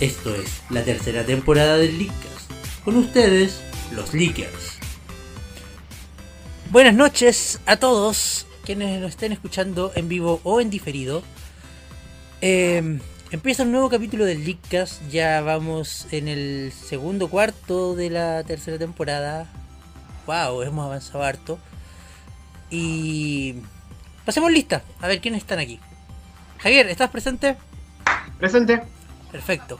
esto es la tercera temporada del Leakcast. Con ustedes, los Leakers. Buenas noches a todos quienes nos estén escuchando en vivo o en diferido. Eh, empieza un nuevo capítulo del Leakcast. Ya vamos en el segundo cuarto de la tercera temporada. Wow, hemos avanzado harto. Y pasemos lista, a ver quiénes están aquí. Javier, ¿estás presente? Presente. Perfecto.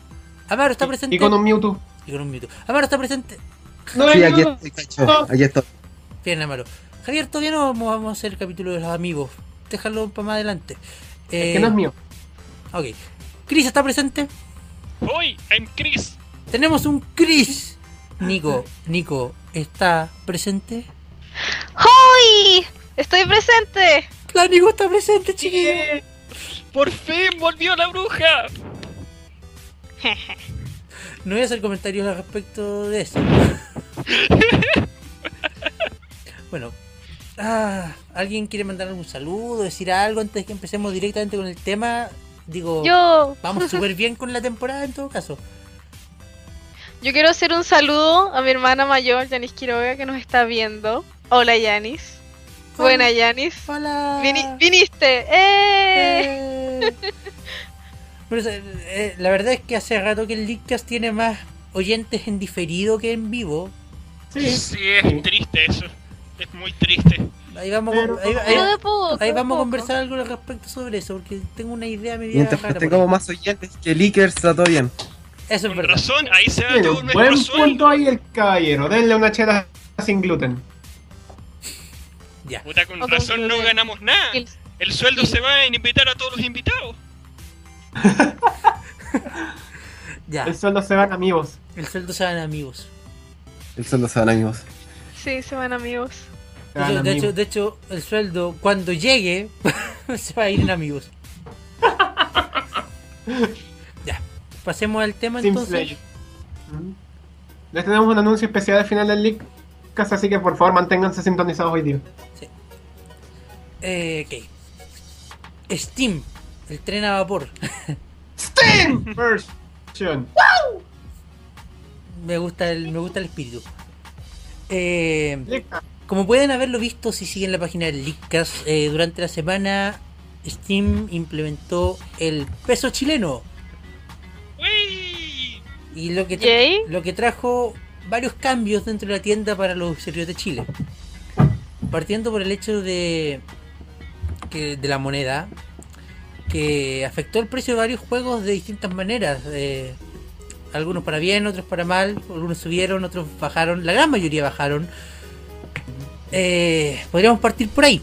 Amaro está presente. Y con un Mewtwo. Y con un Mewtwo. Amaro está presente. No, Sí, no, aquí estoy, cacho. Aquí estoy. Bien, Amaro. Javier, todavía no vamos, vamos a hacer el capítulo de los amigos. Déjalo para más adelante. Eh, Es que no es mío. Ok. Chris está presente. Hoy, I'm Chris. Tenemos un Chris. Nico, Nico, ¿está presente? ¡Hoy! ¡Estoy presente! La Nico está presente, chiquillo. Por fin volvió la bruja. No voy a hacer comentarios al respecto de eso. bueno. Ah, ¿Alguien quiere mandar algún saludo, decir algo antes de que empecemos directamente con el tema? Digo, Yo, vamos súper bien con la temporada en todo caso. yo quiero hacer un saludo a mi hermana mayor, Yanis Quiroga, que nos está viendo. Hola, Yanis. Buena, Yanis. Hola. Vini- viniste. ¡Eh! Eh. Pero, eh, eh, la verdad es que hace rato que el Leadcast tiene más oyentes en diferido que en vivo. Sí. Sí, es triste eso. Es muy triste. Ahí vamos, Pero- a- ahí, poco. vamos a conversar algo al respecto sobre eso, porque tengo una idea media Mientras rara tengamos más oyentes que Leakers, está todo bien. Eso es Con verdad. razón, ahí se va todo un buen punto ahí el caballero. Denle una chela sin gluten. Ya. Puta, con razón no ganamos nada. El sueldo se va en invitar a todos los invitados. Ya. El sueldo se van amigos. El sueldo se van amigos. El sueldo se van amigos. Sí, se van amigos. De hecho, de, amigos. hecho, de hecho, el sueldo cuando llegue se va a ir en amigos. ya. Pasemos al tema Sim entonces. Slayer. Mm. Les tenemos un anuncio especial al final del link. Así que por favor manténganse sintonizados hoy día. Eh, ok. Steam, el tren a vapor. Steam version. me gusta el, me gusta el espíritu. Eh, como pueden haberlo visto si siguen la página del Leakcast, eh, durante la semana Steam implementó el peso chileno ¡Uy! y lo que, tra- Yay. lo que trajo varios cambios dentro de la tienda para los usuarios de Chile. Partiendo por el hecho de que de la moneda que afectó el precio de varios juegos de distintas maneras. eh, algunos para bien, otros para mal. Algunos subieron, otros bajaron. La gran mayoría bajaron. Eh, podríamos partir por ahí.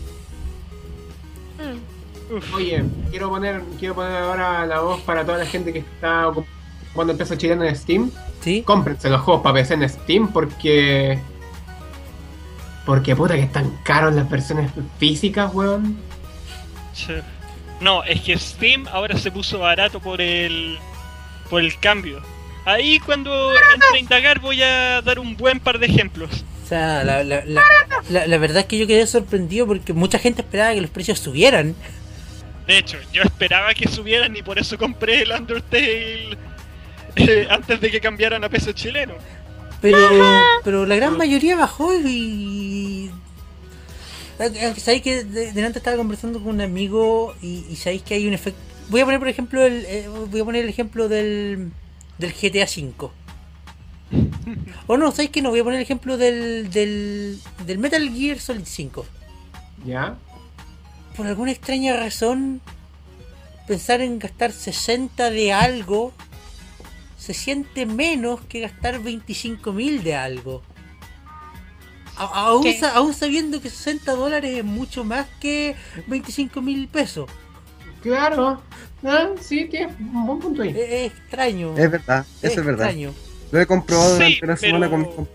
Mm. Oye, quiero poner, quiero poner ahora la voz para toda la gente que está ocupando el peso chileno en Steam. ¿Sí? Cómprense los juegos para PC en Steam porque. Porque puta que están caros las versiones físicas, weón. Che. No, es que Steam ahora se puso barato por el por el cambio. Ahí cuando entre a indagar voy a dar un buen par de ejemplos. O sea, la, la, la, la- la verdad es que yo quedé sorprendido porque mucha gente esperaba que los precios subieran. De hecho, yo esperaba que subieran y por eso compré el Undertale eh, antes de que cambiaran a peso chileno. Pero, pero la gran mayoría bajó y. Aunque sabéis que de- delante estaba conversando con un amigo y, y sabéis que hay un efecto. Voy a poner, por ejemplo, el, eh, voy a poner el ejemplo del, del GTA V. O no, sabéis que no, voy a poner el ejemplo del, del, del Metal Gear Solid 5. ¿Ya? Por alguna extraña razón, pensar en gastar 60 de algo se siente menos que gastar 25.000 de algo. A- aún, ¿Qué? sa- aún sabiendo que 60 dólares es mucho más que 25 mil pesos. Claro. Ah, sí, tienes un buen punto ahí. Es, es extraño. Es verdad, eso es verdad. extraño. Lo he comprobado Sí, durante una semana pero- con comp-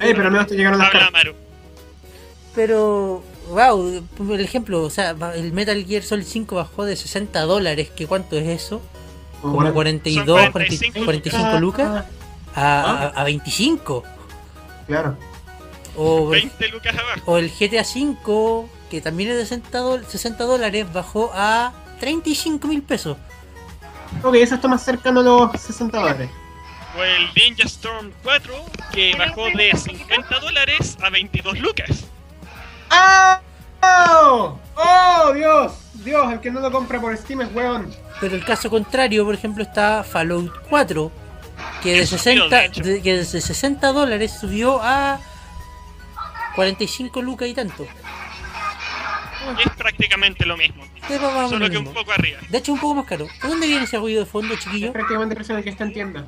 Ey, pero al menos te llegaron las Habla cartas. Amaru. Pero, wow, por el ejemplo, o sea, el Metal Gear Solid 5 bajó de 60 dólares, que cuánto es eso? Como 42, Son 45, 45 45 lucas Ah, a, a, a 25. Claro. O, 20 lucas abajo. o el GTA 5, que también es de 60, dol- 60 dólares, bajó a 35 mil pesos. Ok, eso está más cercano a los 60 dólares. O el Ninja Storm 4, que bajó de 50 dólares a 22 lucas. ¡Ah! ¡Oh! ¡Oh, Dios! Dios, el que no lo compra por Steam es weón. Pero el caso contrario, por ejemplo, está Fallout 4, que de Que subió, 60, de hecho. de- que desde 60 dólares subió a 45 lucas y tanto. Es prácticamente lo mismo. Es Solo lo que un poco arriba. De hecho, un poco más caro. ¿De dónde viene ese ruido de fondo, Es chiquillo? prácticamente el que está en tienda.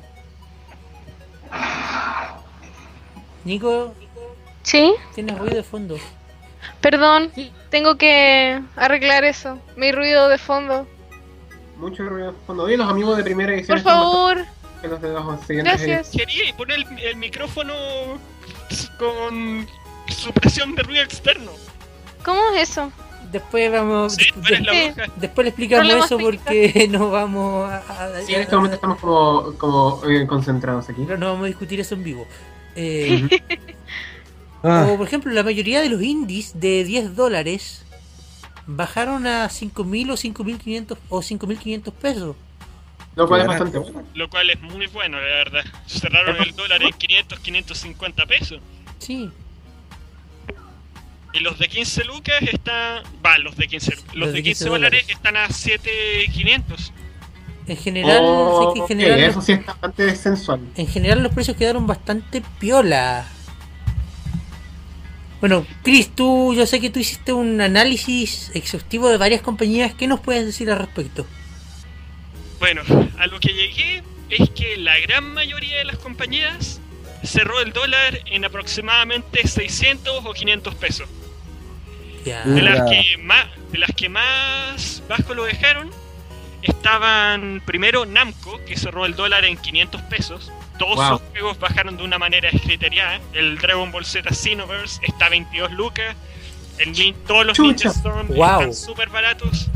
Nico, ¿Sí? tienes ruido de fondo. Perdón, tengo que arreglar eso. Mi ruido de fondo. Mucho ruido. Cuando vi los amigos de primera edición Por están favor. Que Gracias. Quería poner el, el micrófono con supresión de ruido externo. ¿Cómo es eso? Después vamos. Sí, la. Después le explicamos eso porque no vamos a. a- Sí, en este momento estamos como, como eh, concentrados aquí. no, no vamos a discutir eso en vivo. Eh, Ah, O por ejemplo, la mayoría de los indies de 10 dólares bajaron a 5.000 o 5.500 o 5.500 pesos. Lo cual es bastante bueno. Lo cual es muy bueno, la verdad. Cerraron el dólar en 500, 550 pesos. Sí, Y los de 15 lucas están. Va, los de 15. Los, de 15 dólares están a 7,500. en general, Oh, que en general, eso sí está bastante sensual. en general los precios quedaron bastante piola. Bueno, Chris, tú, yo sé que tú hiciste un análisis exhaustivo de varias compañías. ¿Qué nos puedes decir al respecto? Bueno, a lo que llegué es que la gran mayoría de las compañías cerró el dólar en aproximadamente 600 o 500 pesos. Ya. De las que más, de las que más bajo lo dejaron estaban primero Namco, que cerró el dólar en 500 pesos. Todos Wow. sus juegos bajaron de una manera escriteriada. El Dragon Ball Z Xenoverse está a 22 lucas. El todos los Chucha. Ninja Storm Wow. están súper baratos.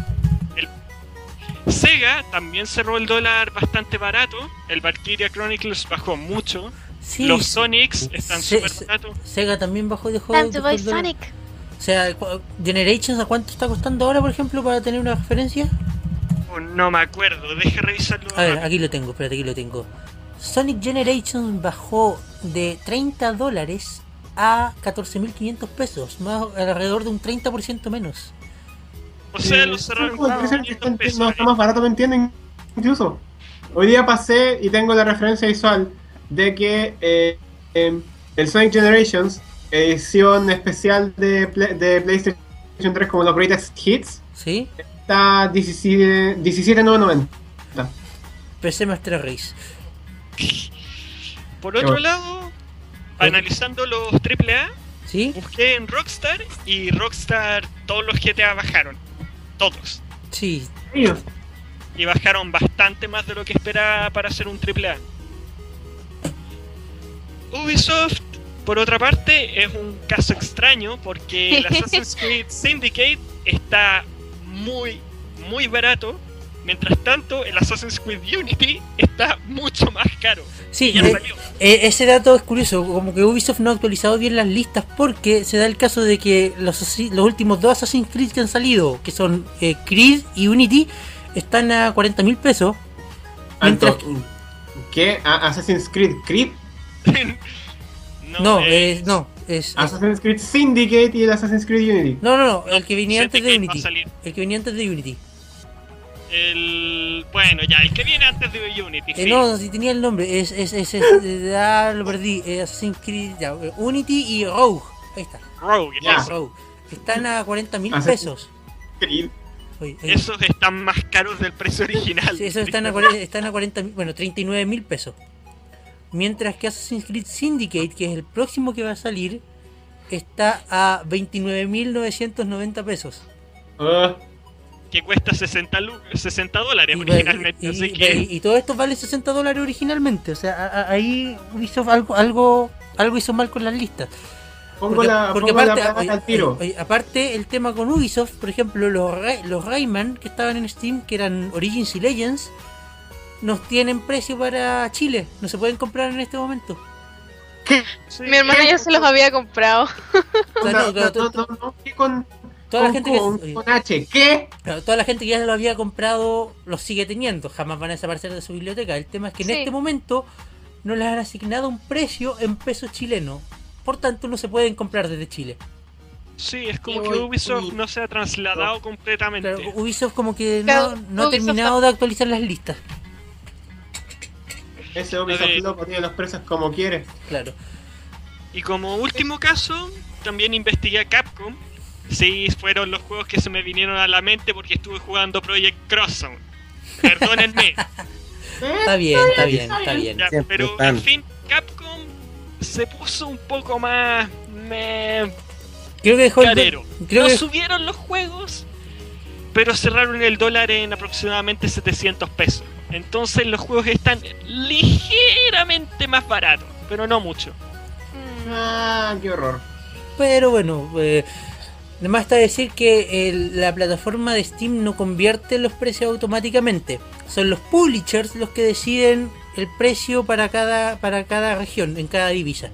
Sega también cerró el dólar bastante barato. El Valkyria Chronicles bajó mucho. Sí, los Sonics están súper se- baratos. Sega también bajó Time buy el dólar. Sonic. O sea, Generations, ¿a cuánto está costando ahora, por ejemplo, para tener una referencia? Oh, no me acuerdo, deje revisarlo. A ver, aquí lo tengo, espérate, aquí lo tengo. Sonic Generations bajó de 30 dólares a 14.500 pesos, más alrededor de un 30% menos. O sea, lo cerraron sí, el con precio en el que 500 está, pesos. no, está más barato, ¿me entienden? Incluso. Hoy día pasé y tengo la referencia visual de que eh, em, el Sonic Generations, edición especial de, Play- de PlayStation 3 como los Greatest Hits, ¿Sí? está 17 17,990. PC Master Race. Por otro bueno. lado, analizando los AAA, ¿Sí? busqué en Rockstar y Rockstar todos los GTA bajaron. Todos. Sí. Y bajaron bastante más de lo que esperaba para hacer un AAA. Ubisoft, por otra parte, es un caso extraño porque el Assassin's Creed Syndicate está muy, muy barato. Mientras tanto, el Assassin's Creed Unity está mucho más caro. Sí, Ya eh, salió. eh, ese dato es curioso, como que Ubisoft no ha actualizado bien las listas porque se da el caso de que los, últimos dos Assassin's Creed que han salido, que son eh, Creed y Unity, están a 40 mil pesos. Mientras. ¿Qué? ¿A- ¿Assassin's Creed Creed? No, eh, es, no, es, es- Assassin's Creed Syndicate y el Assassin's Creed Unity. No, no, no, el que venía antes de Unity. El que venía antes de Unity. El. Bueno, ya, el que viene antes de Unity. Eh, sí. no, si tenía el nombre, es, es, es, es- ah, lo perdí, eh, Assassin's Creed, ya, eh, Unity y Rogue, ahí está, Rogue, Ya. eso. Rogue, están a 40 mil pesos. Creed. Oye, oye, Esos están más caros del precio original. sí, esos están a, están a 40 mil, bueno, 39 mil pesos. Mientras que Assassin's Creed Syndicate, que es el próximo que va a salir, está a 29.990 pesos. Ah, Que cuesta 60, lu- 60 dólares Y, originalmente. y- así y- que. y- y todo esto vale 60 dólares originalmente. O sea, a- a- ahí Ubisoft algo, algo, algo hizo mal con las listas. pongo Porque, la, porque pongo aparte, placa oye, al tiro. oye, oye, aparte, el tema con Ubisoft, por ejemplo, los, los Rayman que estaban en Steam, que eran Origins y Legends, nos tienen precio para Chile. No se pueden comprar en este momento. Sí. Mi hermana ya se los había comprado. O sea, No, no, no, no, no, ¿qué con, toda la gente que, con- H? ¿Qué? toda la gente que ya lo había comprado los sigue teniendo. Jamás van a desaparecer de su biblioteca. El tema es que en Sí. este momento no les han asignado un precio en pesos chilenos. Por tanto, no se pueden comprar desde Chile. Sí, es como que Ubisoft no se ha trasladado completamente. Claro, Ubisoft como que no, no ha terminado de actualizar las listas. Ese Ubisoft loco tiene los precios como quiere. Claro. Y como último caso, también investigué a Capcom. Sí, fueron los juegos que se me vinieron a la mente porque estuve jugando Project Crossown. Perdónenme, Está bien, está bien, está bien. ya, pero en fin, Capcom se puso un poco más me, Creo que dejó el- creo no que subieron los juegos, pero cerraron el dólar en aproximadamente 700 pesos. Entonces los juegos están ligeramente más baratos, pero no mucho. Ah, qué horror. Pero bueno, eh, además está decir que el- la plataforma de Steam no convierte los precios automáticamente. Son los publishers los que deciden el precio para cada, para cada región, en cada divisa.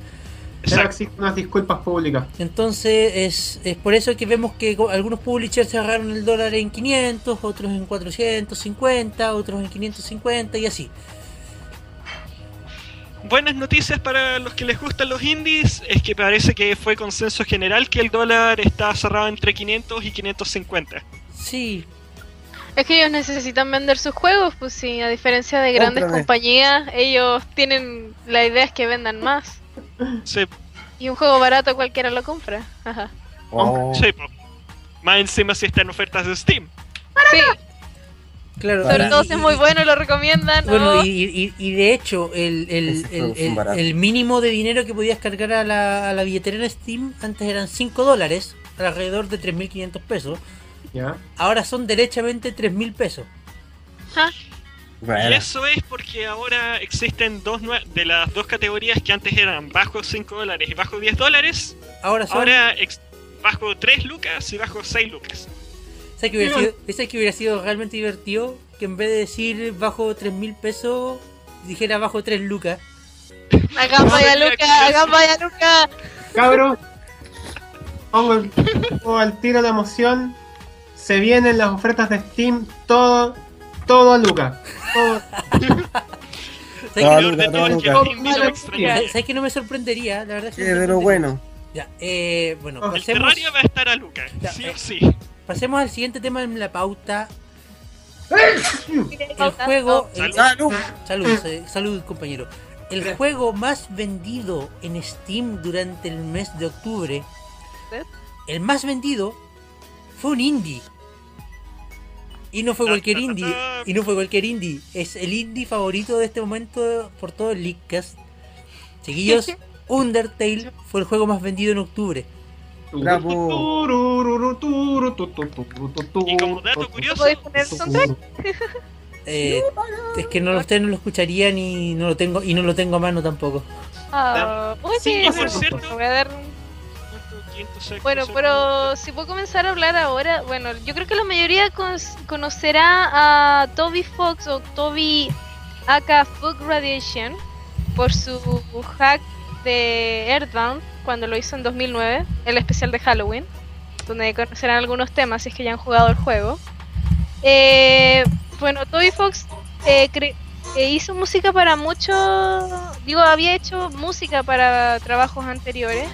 Exacto. existen unas disculpas públicas. Entonces es, es por eso que vemos que algunos publishers cerraron el dólar en 500, otros en 450, otros en 550 y así. Buenas noticias para los que les gustan los indies es que parece que fue consenso general que el dólar está cerrado entre 500 y 550. Sí, Es que ellos necesitan vender sus juegos, pues sí, a diferencia de grandes Cómprame. compañías, ellos tienen la idea es que vendan más. Sí, Y un juego barato cualquiera lo compra. Ajá. Oh, sí, po. Más encima si está en ofertas de Steam. Sí, claro. sobre y- todo y- si es muy bueno y lo recomiendan. Bueno, oh, y, y- y de hecho, el, el- el- el- mínimo de dinero que podías cargar a la, a la billetera en Steam antes eran 5 dólares, alrededor de 3.500 pesos. ¿Ya? Ahora son derechamente 3.000 pesos. Y bueno, eso es porque ahora existen dos de las dos categorías que antes eran bajo 5 dólares y bajo 10 dólares. Ahora son. Ahora bajo 3 lucas y bajo 6 lucas. ¿Sabes que hubiera sido, ¿sabes que hubiera sido realmente divertido? Que en vez de decir bajo 3.000 pesos, dijera bajo 3 lucas. Hagan vaya Luca, hagan vaya Luca. Cabros, pongo, el- pongo al tiro la emoción. Se vienen las ofertas de Steam, todo, todo a Lucas. Todo- ¿Sabes que, Lo Luca, de todo Luca. ¿sabes- que no me sorprendería? La verdad es que pero sorprendería. bueno. Ya, eh, bueno, El Terraria va a estar a lucas, Ya, sí eh. o sí. Pasemos al siguiente tema en la pauta. El juego. el- Salud. ¡Salud! Salud, eh, salud, compañero. El juego más vendido en Steam durante el mes de octubre, ¿Eh? el más vendido, fue un indie. Y no fue Ta, cualquier ta, ta, indie, y no fue cualquier indie, es el indie favorito de este momento por todo el Leakcast. Chiquillos, Undertale fue el juego más vendido en octubre. Bravo. Y como dato curioso, ¿Podéis poner soundtrack? Eh, es que no ustedes no lo escucharían y no lo tengo y no lo tengo a mano tampoco. Ah, oye, Sí, por pero- cierto. voy a dar un ¿cuánto? 500, 600, Bueno, 600. pero si puedo comenzar a hablar ahora, bueno, yo creo que la mayoría con- conocerá a Toby Fox o Toby aka Fog Radiation por su hack de Earthbound cuando lo hizo en 2009, el especial de Halloween, donde conocerán algunos temas si es que ya han jugado el juego. Eh, bueno, Toby Fox eh, eh, hizo música para muchos. Digo, había hecho música para trabajos anteriores.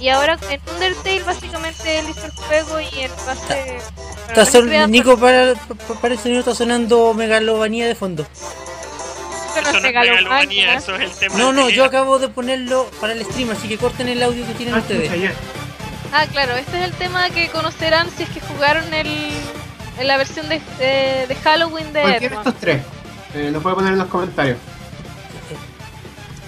Y ahora en Undertale, básicamente él hizo el juego y. Está para son- recrear- Nico, para, pa- para el sonido está sonando megalomanía de fondo. Eso no es megalomanía. megalomanía, eso es el tema. No, yo acabo de ponerlo para el stream, así que corten el audio que tienen Ah, ustedes. Ah, claro, este es el tema que conocerán si es que jugaron el, en la versión de, de, de Halloween de Edmond. estos tres. Eh, lo puede poner en los comentarios.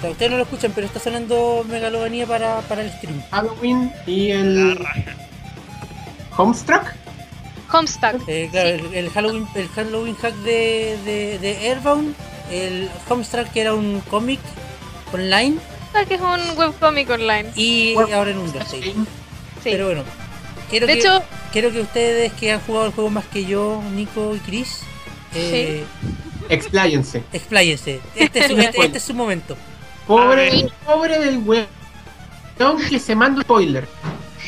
Ustedes no lo escuchan, pero está sonando megalomanía para, para el stream. Halloween y el. Homestruck. Homestuck. Eh, claro, el, el Halloween, el Halloween hack de, de, de Airbound, el Homestruck que era un cómic online que es un webcomic online. y ahora en Undertale. Sí. Pero bueno, quiero de que, hecho, quiero que ustedes que han jugado el juego más que yo, Nico y Chris, eh, Expláyense. expláyense. Este es, su, este, este es su momento. Pobre, pobre del weón que se manda un spoiler.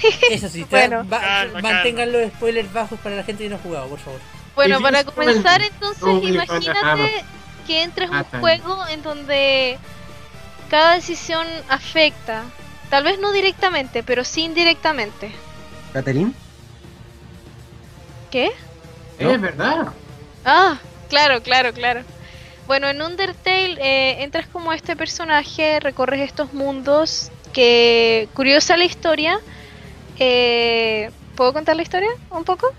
Eso sí, Bueno. va- Calma, mantengan los spoilers bajos para la gente que no ha jugado, por favor. bueno, para comenzar entonces, imagínate. Que entres a un Atan. juego en donde cada decisión afecta, tal vez no directamente, pero sí indirectamente. ¿Catherine? ¿Qué? ¿No? Es verdad. Ah, claro, claro, claro. Bueno, en Undertale eh, entras como este personaje, recorres estos mundos, que curiosa la historia. Eh, ¿Puedo contar la historia un poco?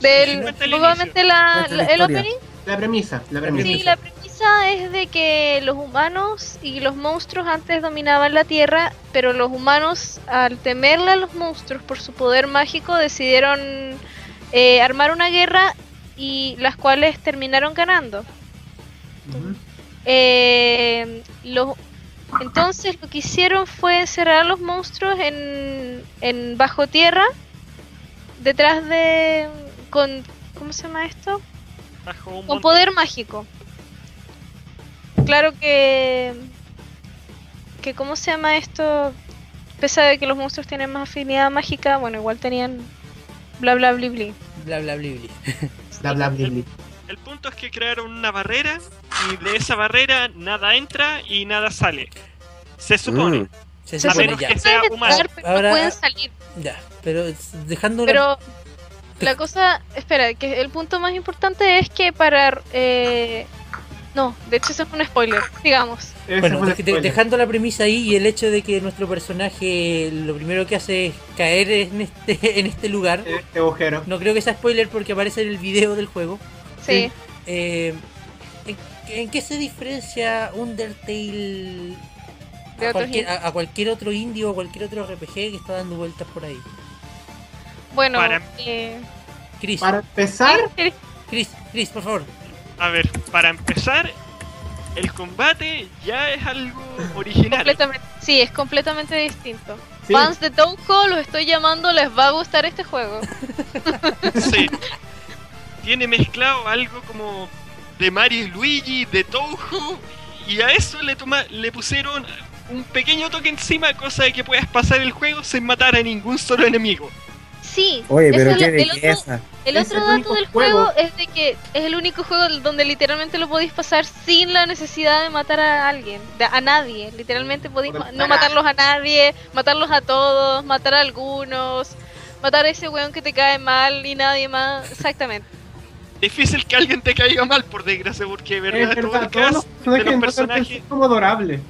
Del, el obviamente la, Cuenta la la- el opening. La premisa. La premisa. Sí, la premisa es de que los humanos y los monstruos antes dominaban la Tierra, pero los humanos, al temerle a los monstruos por su poder mágico, decidieron eh, armar una guerra y las cuales terminaron ganando. Eh, los- entonces lo que hicieron fue encerrar a los monstruos en, en bajo tierra, detrás de... con ¿Cómo se llama esto? Bajo un Con monte. poder mágico. Claro que... que ¿Cómo se llama esto? Pese de que los monstruos tienen más afinidad mágica, bueno, igual tenían bla bla bli bli. Bla bla bli bli. Bla, bla, bla, bla. El punto es que crearon una barrera y de esa barrera nada entra y nada sale. Se supone. Mm. Se Se A supone menos ya. que sea Pueden humano. entrar, pero Ahora- no pueden salir. Ya, pero dejando Pero la cosa, espera, que el punto más importante es que para... eh, no, de hecho eso es un spoiler, digamos. Bueno, fue de- spoiler. dejando la premisa ahí y el hecho de que nuestro personaje lo primero que hace es caer en este, en este lugar. En este agujero. No creo que sea spoiler porque aparece en el video del juego. Sí. Eh, ¿en, en qué se diferencia Undertale De a cualquier, indies. a- a cualquier otro indie o cualquier otro RPG que está dando vueltas por ahí? Bueno, Para- eh, Chris, Para empezar, Chris, Chris, por favor. A ver, para empezar, el combate ya es algo original. completamente, sí, es completamente distinto. sí, Fans de Touhou, los estoy llamando, les va a gustar este juego. Sí. Tiene mezclado algo como de Mario y Luigi, de Touhou, y a eso le, toma, le pusieron un pequeño toque encima, cosa de que puedas pasar el juego sin matar a ningún solo enemigo. Sí, Oye, pero es qué el- el otro- belleza. El Es otro dato del juego. juego es de que es el único juego donde literalmente lo podéis pasar sin la necesidad de matar a alguien, de- a nadie. Literalmente podéis ma- no matarlos a nadie, matarlos a todos, matar a algunos, matar a ese weón que te cae mal y nadie más. Exactamente. Difícil que alguien te caiga mal, por desgracia, porque verdad, es todo verdad, el los cast de personajes los personajes. son como adorables. Me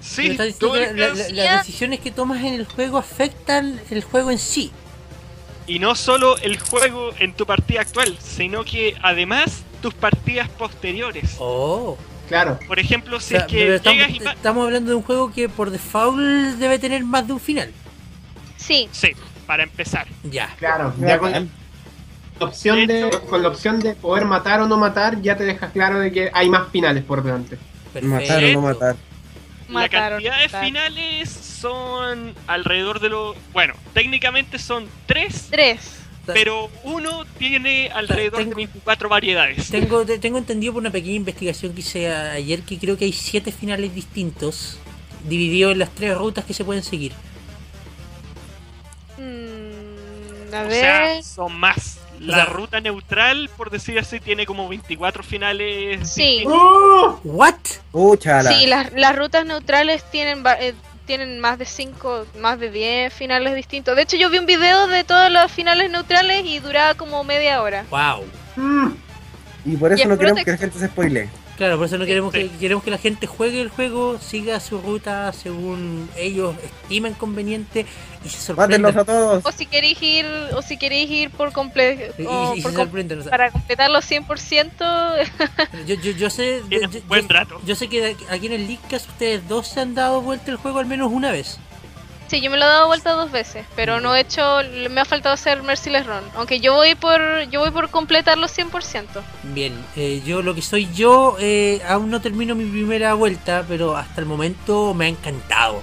Sí, todo la- la- las decisiones que tomas en el juego afectan el juego en sí. Y no solo el juego en tu partida actual, sino que además tus partidas posteriores. Oh. Claro. Por ejemplo, si O sea, es que estamos, llegas y estamos hablando de un juego que por default debe tener más de un final. Sí, Sí, para empezar. Ya. Claro, ya con la opción De con la opción de poder matar o no matar, ya te dejas claro de que hay más finales por delante. Matar o no matar. La cantidad de finales son alrededor de lo... Bueno, técnicamente son tres, Tres. pero uno tiene alrededor de Tengo- 24 variedades. Tengo, te- tengo entendido por una pequeña investigación que hice ayer que creo que hay siete finales distintos divididos en las tres rutas que se pueden seguir. Mm, a O ver. sea, son más. La sea- ruta neutral, por decir así, tiene como 24 finales. Sí. ¡Oh! ¿What? Sí, las, las rutas neutrales tienen eh, tienen más de 5, más de 10 finales distintos. De hecho, yo vi un video de todos los finales neutrales y duraba como media hora. Wow. Mm. Y por eso es no queremos que la gente se spoile. Claro, por eso no queremos Sí. que queremos que la gente juegue el juego, siga su ruta según ellos estimen conveniente y se sorprendan. a todos. O si queréis ir, o si queréis ir por completo Y, y- y se sorprenden. o sea, para completarlo 100%, yo, yo, yo sé, yo, buen yo- rato. yo sé que aquí en el Leadcast ustedes dos se han dado vuelta el juego al menos una vez. Sí, yo me lo he dado vuelta dos veces, pero no he hecho, me ha faltado hacer Merciless Run, aunque yo voy por, yo voy por completarlo 100%. Bien, eh, yo lo que soy yo, eh, aún no termino mi primera vuelta, pero hasta el momento me ha encantado.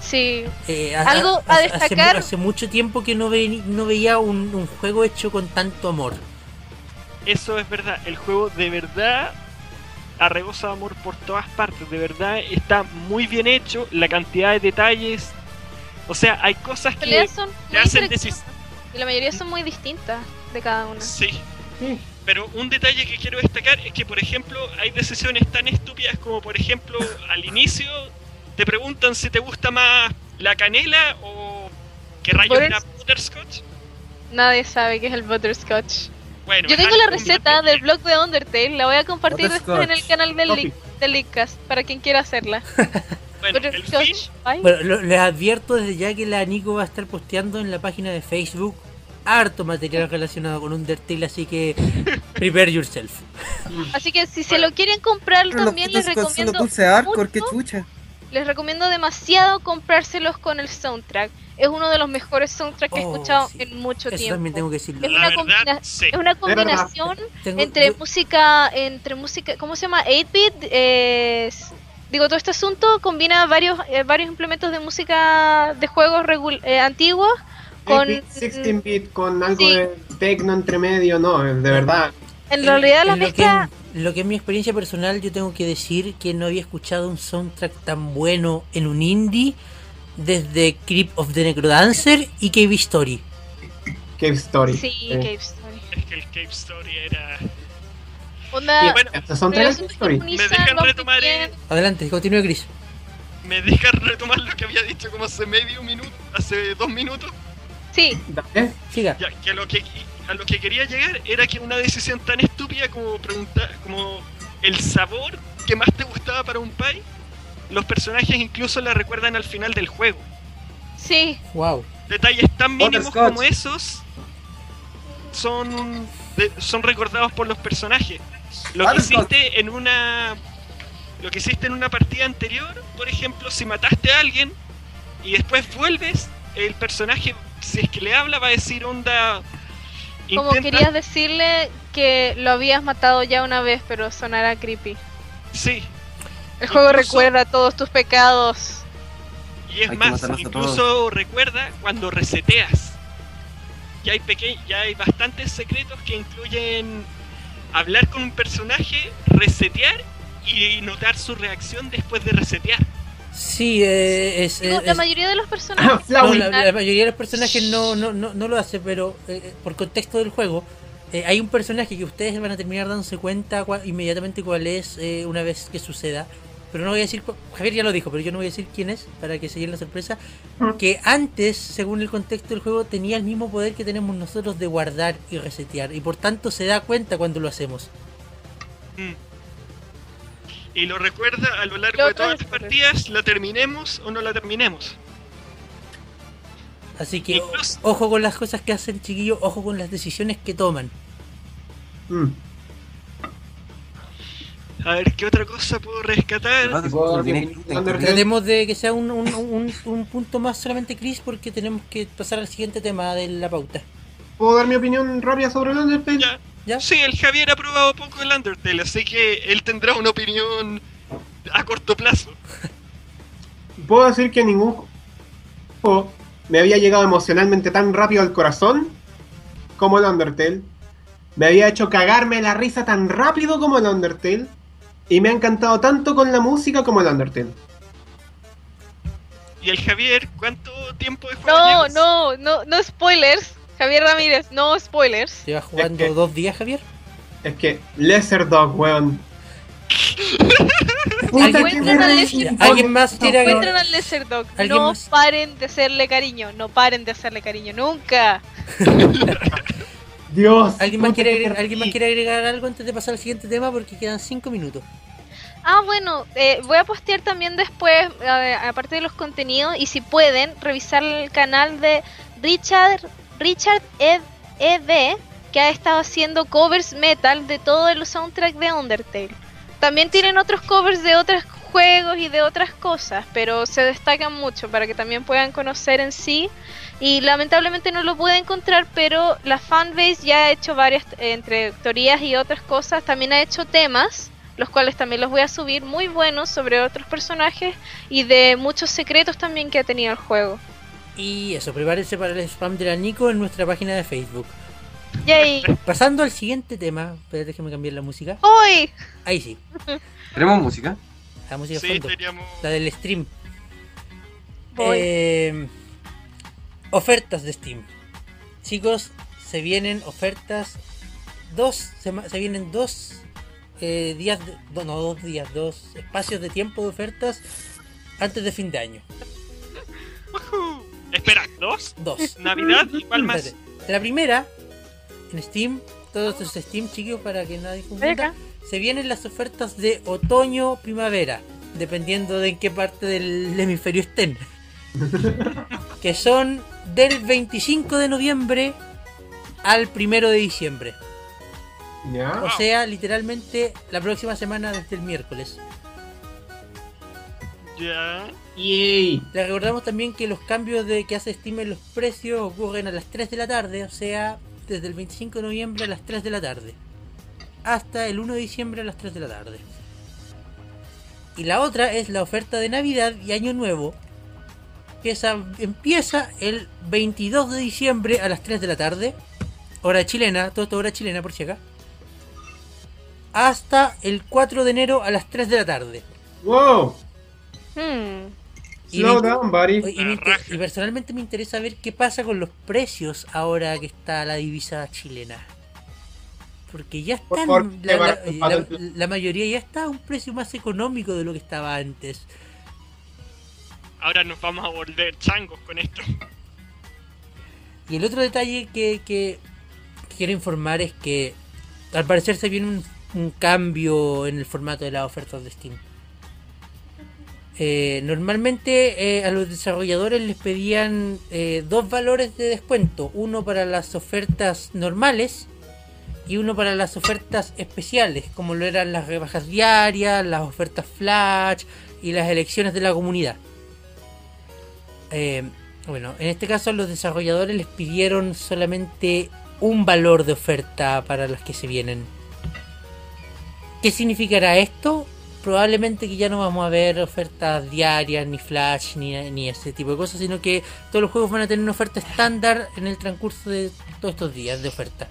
Sí, Eh, Algo a hace destacar- Hace, mucho tiempo que no, ve- no veía un, un juego hecho con tanto amor. Eso es verdad. El juego de verdad arrebosa amor por todas partes. De verdad está muy bien hecho. La cantidad de detalles. O sea, hay cosas que. son te hacen interactivas, y la mayoría son muy distintas de cada una. Sí. Sí. Pero un detalle que quiero destacar es que, por ejemplo, hay decisiones tan estúpidas como, por ejemplo, al inicio te preguntan si te gusta más la canela o que rayos la butterscotch. Nadie sabe qué es el butterscotch. Bueno, Yo tengo la receta del blog de Undertale, la voy a compartir después en el canal del. Leak- del Leakcast para quien quiera hacerla. Bueno, el. Bueno, lo- les advierto desde ya que la Nico va a estar posteando en la página de Facebook harto material relacionado con Undertale, así que prepare yourself. Así que si se lo quieren comprar Pero los también les recomiendo mucho. chucha. les recomiendo demasiado comprárselos con el soundtrack. Es uno de los mejores soundtracks que he Oh, escuchado sí. en mucho Eso tiempo. también tengo que decirlo. Es una verdad, combina- sí. Es una verdad. combinación Tengo- entre yo- música, entre música, ¿cómo se llama? 8-bit. eh, s- digo, todo este asunto combina varios, eh, varios implementos de música de juegos regul- eh, antiguos con... 16-bit con algo Sí. de tecno entre medio, no, de verdad. En realidad la en lo, que, mezcla... en lo que es mi experiencia personal, yo tengo que decir que no había escuchado un soundtrack tan bueno en un indie desde Creep of the Necrodancer y Cave Story. Cave Story. Sí, Eh, Cave Story. Es que el Cave Story era. Onda, bueno, son tres Me dejan retomar, bien. Adelante, continúe Chris. Me deja retomar lo que había dicho como hace medio minuto, hace dos minutos. Sí, Dale. Siga. Ya, que a lo que a lo que quería llegar era que una decisión tan estúpida como preguntar como el sabor que más te gustaba para un pie, los personajes incluso la recuerdan al final del juego. sí. Wow. Detalles tan mínimos como esos son de- son recordados por los personajes. Lo que hiciste en una lo que hiciste en una partida anterior, por ejemplo, si mataste a alguien y después vuelves, el personaje si es que le habla va a decir onda Como querías decirle que lo habías matado ya una vez, pero sonara creepy. Sí, El juego Incluso- recuerda todos tus pecados. y es Hay más, incluso recuerda cuando reseteas. Ya hay peque ya hay bastantes secretos que incluyen hablar con un personaje, resetear y notar su reacción después de resetear. Sí, eh, es, Digo, es- la mayoría de los personajes. no, la, la mayoría de los personajes no, no, no, no lo hace, pero eh, por contexto del juego, eh, hay un personaje que ustedes van a terminar dándose cuenta cua- inmediatamente cuál es eh, una vez que suceda. Pero no voy a decir, Javier ya lo dijo, pero yo no voy a decir quién es para que se lleven la sorpresa. Que antes, según el contexto del juego, tenía el mismo poder que tenemos nosotros de guardar y resetear. Y por tanto se da cuenta cuando lo hacemos. Mm. Y lo recuerda a lo largo de todas las partidas, la terminemos o no la terminemos. Así que Incluso- ojo con las cosas que hacen, chiquillos, ojo con las decisiones que toman. Mm. A ver, ¿qué otra cosa puedo rescatar? Perdón, ¿Puedo dar viene mi Chris, opinión de Chris. Tratemos de que sea un, un, un- un punto más solamente Chris porque tenemos que pasar al siguiente tema de la pauta. ¿Puedo dar mi opinión rápida sobre el Undertale? Ya. ¿Ya? Sí, el Javier ha probado poco el Undertale, así que él tendrá una opinión a corto plazo. Puedo decir que ningún juego me había llegado emocionalmente tan rápido al corazón como el Undertale. Me había hecho cagarme la risa tan rápido como el Undertale. Y me ha encantado tanto con la música como el Undertale. Y el Javier, ¿cuánto tiempo de juego No, llevas? no, no, no spoilers. Javier Ramírez, no spoilers. Lleva jugando Es que- dos días, Javier. Es que Lesser Dog, weón. ¿Alguien- que Encuentran al Ya, ¿Alguien más? Encuentran al Lesser Dog. ¿Alguien No más? paren de hacerle cariño. No paren de hacerle cariño. Nunca. Dios. ¿Alguien más, quiere agregar. ¿Alguien más quiere agregar algo antes de pasar al siguiente tema? Porque quedan cinco minutos. Ah, bueno, eh, voy a postear también después, eh, aparte de los contenidos, y si pueden, revisar el canal de Richard Richard Ed, ED, que ha estado haciendo covers metal de todo el soundtrack de Undertale. También tienen otros covers de otros juegos y de otras cosas, pero se destacan mucho para que también puedan conocer en sí. Y lamentablemente no lo pude encontrar, pero la fanbase ya ha hecho varias, eh, entre teorías y otras cosas, también ha hecho temas los cuales también los voy a subir muy buenos sobre otros personajes y de muchos secretos también que ha tenido el juego. Y eso, prepárense para el spam de la Nico en nuestra página de Facebook. Yay. Pasando al siguiente tema, espérate déjame cambiar la música. Hoy. Ahí sí, ¿Tenemos música? La música de Sí, fondo, teníamos. la del stream. Eh, ofertas de Steam. Chicos, se vienen ofertas. Dos, se vienen dos eh, días, de- no, no, dos días, dos espacios de tiempo de ofertas antes de fin de año. Espera, ¿dos? Dos. ¿Navidad y cuál más? Espérate. La primera, en Steam, todos estos Steam, chicos, para que nadie confunda, Acá. Se vienen las ofertas de otoño-primavera, dependiendo de en qué parte del hemisferio estén. que son del 25 de noviembre al 1 de diciembre. Ya. O sea, literalmente la próxima semana desde el miércoles. Ya. Yay. Les recordamos también que los cambios de que hace Steam en los precios ocurren a las 3 de la tarde, o sea, desde el 25 de noviembre a las 3 de la tarde. Hasta el 1 de diciembre a las 3 de la tarde. Y la otra es la oferta de Navidad y Año Nuevo, que esa empieza el 22 de diciembre a las 3 de la tarde, hora chilena, todo esto hora chilena por si acá, hasta el 4 de enero a las 3 de la tarde. Wow. Hmm. Y Slow me- down, buddy. Me y personalmente me interesa ver qué pasa con los precios ahora que está la divisa chilena. Porque ya Por están, la, la- lleva- la- la mayoría ya está a un precio más económico de lo que estaba antes. Ahora nos vamos a volver changos con esto. Y el otro detalle que, que quiero informar es que al parecer se viene un, un cambio en el formato de las ofertas de Steam. Eh, normalmente eh, a los desarrolladores les pedían eh, dos valores de descuento, uno para las ofertas normales y uno para las ofertas especiales, como lo eran las rebajas diarias, las ofertas flash y las elecciones de la comunidad. Eh, bueno, en este caso los desarrolladores les pidieron solamente un valor de oferta para las que se vienen. ¿Qué significará esto? Probablemente que ya no vamos a ver ofertas diarias, ni flash, ni, ni ese tipo de cosas, sino que todos los juegos van a tener una oferta estándar en el transcurso de todos estos días de oferta.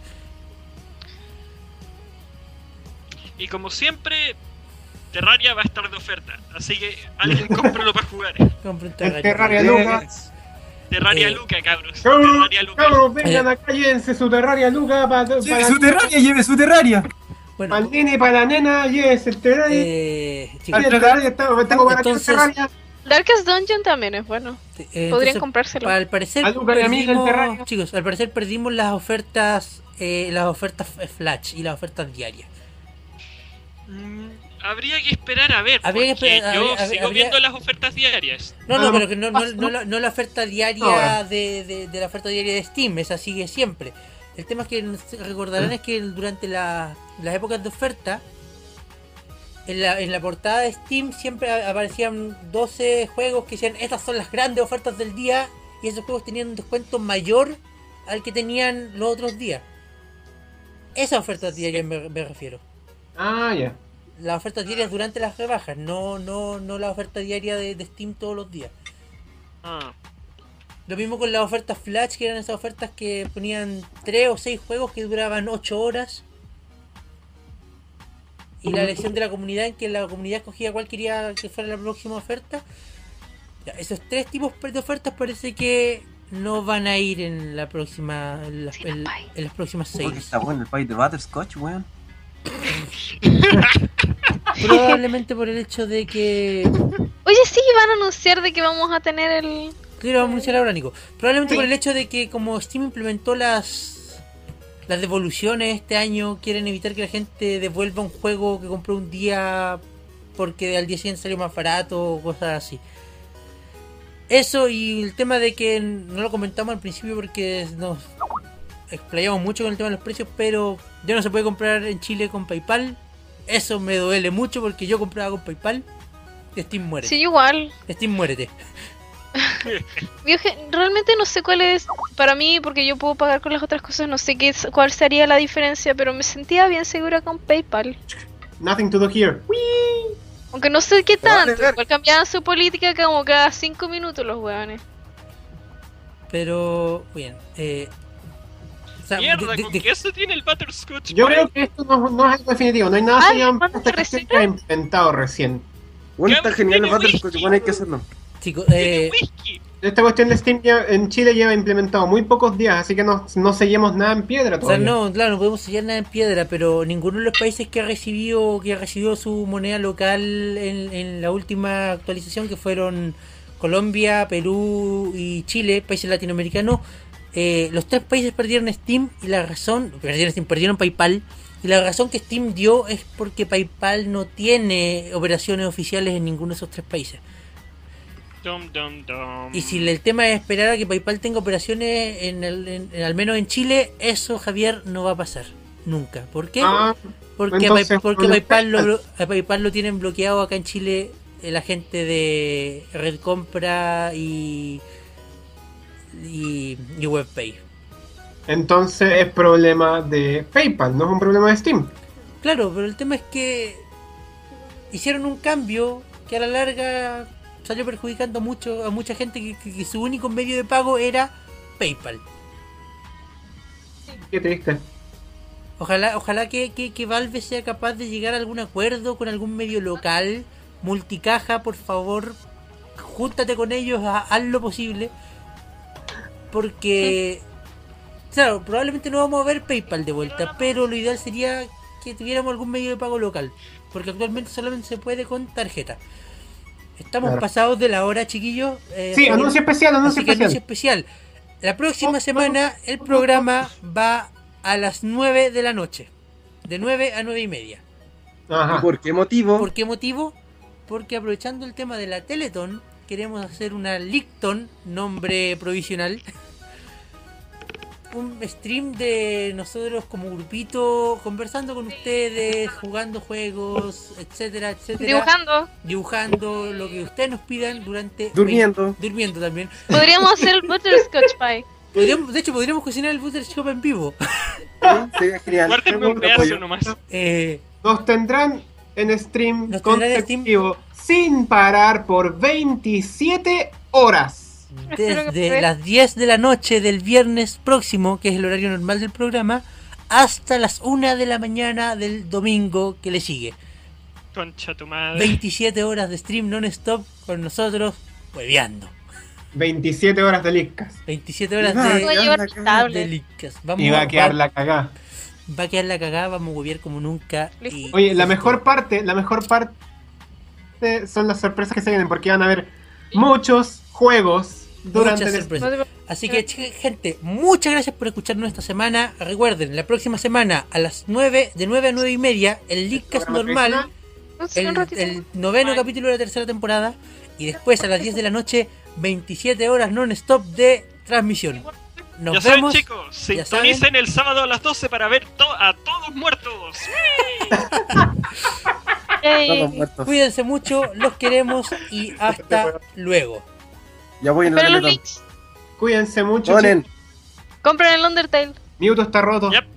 Y como siempre, Terraria va a estar de oferta. Así que alguien cómpralo para jugar. Terraria. Terraria Eh, Lucas. Terraria Eh, Luca, cabros. Cabros, Terraria Luca. cabros, vengan acá, llévense su Terraria Lucas para Lleve su terraria, lleve su terraria. Bueno, el nene y para la nena, llévense el Terraria. eh, chicos, el Terraria, tengo, tengo para Entonces- Terraria. Darkest Dungeon también es bueno. eh, Podrían entonces, comprárselo. Al parecer A Luca y a Miguel perdimos, Terraria. chicos, al parecer perdimos las ofertas, eh, las ofertas f- flash y las ofertas diarias. Mm, habría que esperar a ver. Habría que porque esperar- yo habría- sigo habría- viendo las ofertas diarias. No, no, pero que no, no, no la, no la oferta diaria de, de- de la oferta diaria de Steam, esa sigue siempre. El tema es que recordarán es que durante la- las épocas de oferta, en la, en la portada de Steam siempre aparecían 12 juegos que decían estas son las grandes ofertas del día y esos juegos tenían un descuento mayor al que tenían los otros días. Esa oferta diaria me, me refiero. Ah, ya. Las ofertas diarias durante las rebajas, no, no, no la oferta diaria de, de Steam todos los días. Ah, Lo mismo con las ofertas Flash, que eran esas ofertas que ponían 3 o 6 juegos que duraban 8 horas. Y la elección de la comunidad, en que la comunidad escogía cuál quería que fuera la próxima oferta. Ya, esos tres tipos de ofertas parece que no van a ir en la próxima en, las- en- en las próximas seis. está bueno el país de Butterscotch, weón. Probablemente por el hecho de que Oye, sí, van a anunciar de que vamos a tener el. Quiero anunciar ahora, Nico. Probablemente por el hecho de que como Steam implementó las las devoluciones este año, quieren evitar que la gente devuelva un juego que compró un día porque al día siguiente salió más barato o cosas así. Eso y el tema de que no lo comentamos al principio porque nos explayamos mucho con el tema de los precios, pero ya no se puede comprar en Chile con PayPal. Eso me duele mucho porque yo compraba con PayPal. Y Steam muere. Sí, igual. Steam muérete. Realmente no sé cuál es, para mí, porque yo puedo pagar con las otras cosas, no sé qué es- cuál sería la diferencia, pero me sentía bien segura con PayPal. Nothing to do here. Aunque no sé qué tanto, igual cambiaban su política como cada 5 minutos los hueones. Pero, bien. Eh, sea, Mierda, de- de- ¿con de- qué eso tiene el Butterscotch? Yo creo que esto no, no es algo definitivo. No hay nada Ay, sellado en ¿cuándo esta se que se haya implementado recién. Bueno, ¿Qué está genial el Butterscotch, bueno, hay que hacerlo. chicos, eh, whisky. Esta cuestión de Steam ya- en Chile lleva implementado muy pocos días, así que no, no sellemos nada en piedra o sea, todavía. no, claro, no podemos sellar nada en piedra, pero ninguno de los países que ha recibido, que ha recibido su moneda local en, en la última actualización, que fueron Colombia, Perú y Chile, países latinoamericanos, eh, los tres países perdieron Steam y la razón, perdieron Steam, perdieron PayPal. Y la razón que Steam dio es porque PayPal no tiene operaciones oficiales en ninguno de esos tres países. Dum, dum, dum. Y si el tema es esperar a que PayPal tenga operaciones en, el- en- en- al menos en Chile, eso Javier no va a pasar nunca. ¿Por qué? Ah, porque entonces, porque PayPal lo, a PayPal lo tienen bloqueado acá en Chile eh, la gente de Red Compra y y, y WebPay. entonces es problema de PayPal, no es un problema de Steam. Claro, pero el tema es que hicieron un cambio que a la larga salió perjudicando mucho a mucha gente que- que- que su único medio de pago era PayPal. Qué triste. Ojalá, ojalá que, que, que Valve sea capaz de llegar a algún acuerdo con algún medio local, multicaja, por favor, júntate con ellos, ha- haz lo posible, porque, claro, probablemente no vamos a ver PayPal de vuelta, pero lo ideal sería que tuviéramos algún medio de pago local, porque actualmente solamente se puede con tarjeta. Estamos Claro. pasados de la hora, chiquillos. eh, Sí, anuncio especial, anuncio que anuncio especial. especial. La próxima semana el programa va a las 9 de la noche. De 9 a 9 y media. ¿Y Ajá. por qué motivo? ¿Por qué motivo? Porque aprovechando el tema de la Teleton, queremos hacer una Licton, nombre provisional. Un stream de nosotros como grupito, conversando con ustedes, jugando juegos, etcétera, etcétera. Dibujando. Dibujando lo que ustedes nos pidan durante... Durmiendo. Durmiendo también. Podríamos hacer el Butterscotch Pie. Podríamos- de hecho, podríamos cocinar el Butter Shop en vivo. Sí, Sería genial. Guárdenme un pedazo apoyo. nomás. Eh, Nos tendrán en stream Nos tendrán en Steam. Sin parar por 27 horas. Desde las 10 de la noche del viernes próximo, que es el horario normal del programa, hasta las 1 de la mañana del domingo que le sigue. Concha tu madre. 27 horas de stream non-stop con nosotros, hueveando. 27 horas de Lickas. 27 horas de, de. Vamos Y va a quedar va- la cagada. va a quedar la cagada, vamos a huevear como nunca. Y- Oye, la mejor parte, la mejor parte son las sorpresas que se vienen, porque van a haber muchos juegos durante Muchas el sorpresas. Te- Así que, gente, muchas gracias por escucharnos esta semana. Recuerden, la próxima semana a las 9, de 9 a 9 y media, el programa normal, tradicional. no sé, el, un ratito. el noveno capítulo de la tercera temporada. Y después a las 10 de la noche, 27 horas non-stop de transmisión. Nos ya saben, vemos. chicos, sintonicen el sábado a las 12 para ver to- a todos muertos. Cuídense mucho, los queremos y hasta luego. Ya voy en la. Cuídense mucho. Compren el Undertale. Mewtwo está roto. Yep.